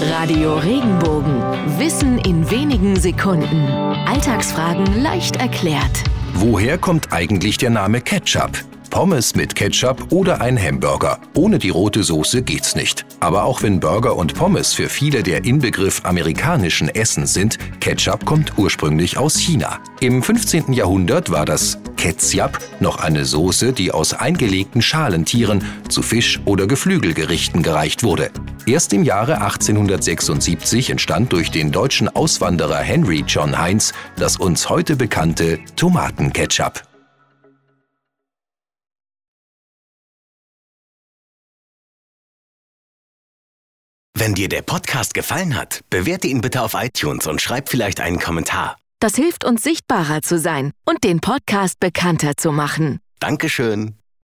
Radio Regenbogen. Wissen in wenigen Sekunden. Alltagsfragen leicht erklärt. Woher kommt eigentlich der Name Ketchup? Pommes mit Ketchup oder ein Hamburger. Ohne die rote Soße geht's nicht. Aber auch wenn Burger und Pommes für viele der Inbegriff amerikanischen Essens sind, Ketchup kommt ursprünglich aus China. Im 15. Jahrhundert war das Ketchup noch eine Soße, die aus eingelegten Schalentieren zu Fisch- oder Geflügelgerichten gereicht wurde. Erst im Jahre 1876 entstand durch den deutschen Auswanderer Henry John Heinz das uns heute bekannte Tomatenketchup. Wenn dir der Podcast gefallen hat, bewerte ihn bitte auf iTunes und schreib vielleicht einen Kommentar. Das hilft uns sichtbarer zu sein und den Podcast bekannter zu machen. Dankeschön.